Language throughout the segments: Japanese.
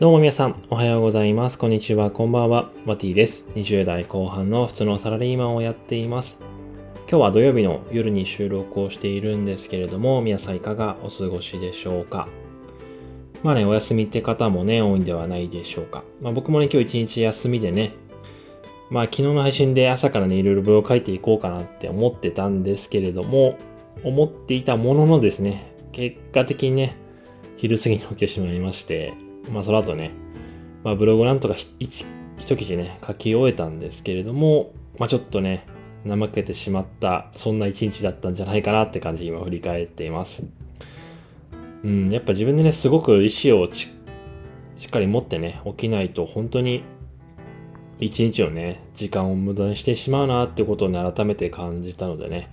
どうも皆さん、おはようございます。こんにちは、こんばんは。マティです。20代後半の普通のサラリーマンをやっています。今日は土曜日の夜に収録をしているんですけれども、皆さんいかがお過ごしでしょうか？まあね、お休みって方もね、多いんではないでしょうか。まあ僕もね、今日一日休みでね、まあ昨日の配信で朝からね、いろいろブログ書いていこうかなって思ってたんですけれども、思っていたもののですね、結果的にね、昼過ぎに起きてしまいまして、まあその後ね、まあブログなんとか一記事ね、書き終えたんですけれども、まあちょっとね、怠けてしまった、そんな一日だったんじゃないかなって感じ今振り返っています。うん、やっぱ自分でね、すごく意志をしっかり持ってね、起きないと本当に一日をね、時間を無駄にしてしまうなってことをね、改めて感じたのでね、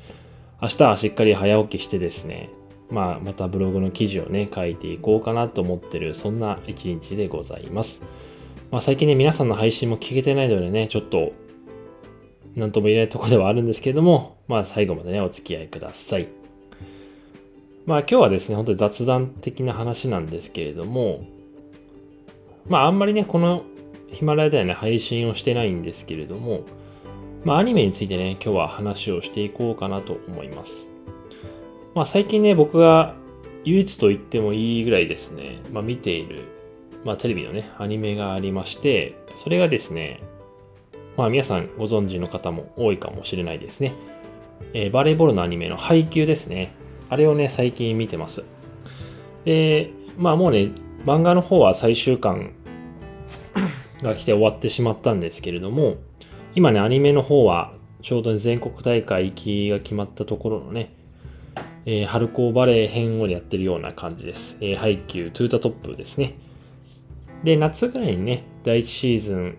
明日はしっかり早起きしてですね、まあ、またブログの記事をね、書いていこうかなと思ってる、そんな一日でございます。まあ、最近ね、皆さんの配信も聞けてないのでね、ちょっと、なんとも言えないところではあるんですけれども、まあ、最後までね、お付き合いください。まあ、今日はですね、本当に雑談的な話なんですけれども、まあ、あんまりね、このヒマラヤではね、配信をしてないんですけれども、まあ、アニメについてね、今日は話をしていこうかなと思います。まあ最近ね、僕が唯一と言ってもいいぐらいですね、まあ見ている、まあテレビのね、アニメがありまして、それがですね、まあ皆さんご存知の方も多いかもしれないですね。えー、バレーボールのアニメの配給ですね。あれをね、最近見てます。で、まあもうね、漫画の方は最終巻 が来て終わってしまったんですけれども、今ね、アニメの方はちょうど、全国大会行きが決まったところのね、えー、春高バレー編をやってるような感じです。えー、ハイキュー、 TO THE TOP ですね。で、夏ぐらいにね、第1シーズン、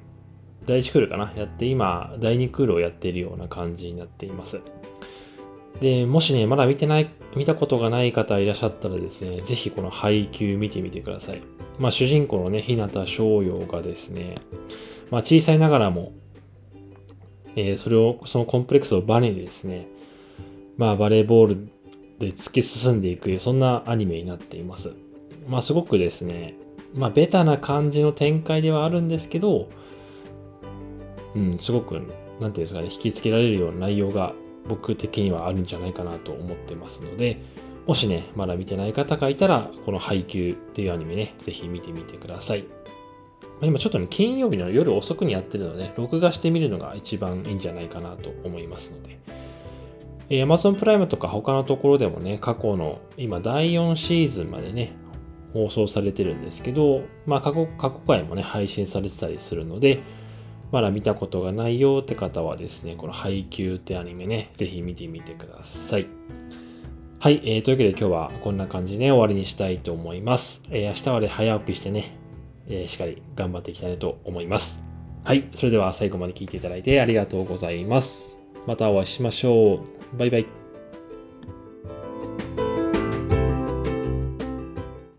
第1クールかな、やって、今、第2クールをやっているような感じになっています。で、もしね、まだ見てない、見たことがない方いらっしゃったらですね、ぜひこのハイキュー見てみてください。まあ、主人公のね、日向翔陽がですね、まあ、小さいながらも、えー、それを、そのコンプレックスをバネにですね、まあ、バレーボールで突き進んでいく、そんなアニメになっています。まあすごくですね、まあベタな感じの展開ではあるんですけど、うん、すごく、なんていうんですかね、引きつけられるような内容が僕的にはあるんじゃないかなと思ってますので、もしね、まだ見てない方がいたら、この配給っていうアニメね、ぜひ見てみてください。ま今ちょっとね、金曜日の夜遅くにやってるので、録画してみるのが一番いいんじゃないかなと思いますので、えー、Amazon プライムとか他のところでもね、過去の今第4シーズンまでね、放送されてるんですけど、まあ過去、過去回もね、配信されてたりするので、まだ見たことがないよって方はですね、この配給ってアニメね、ぜひ見てみてください。はい、えー、というわけで今日はこんな感じで、ね、終わりにしたいと思います。えー、明日はね、早起きしてね、えー、しっかり頑張っていきたいなと思います。はい、それでは最後まで聞いていただいてありがとうございます。またお会いしましょう。バイバイ。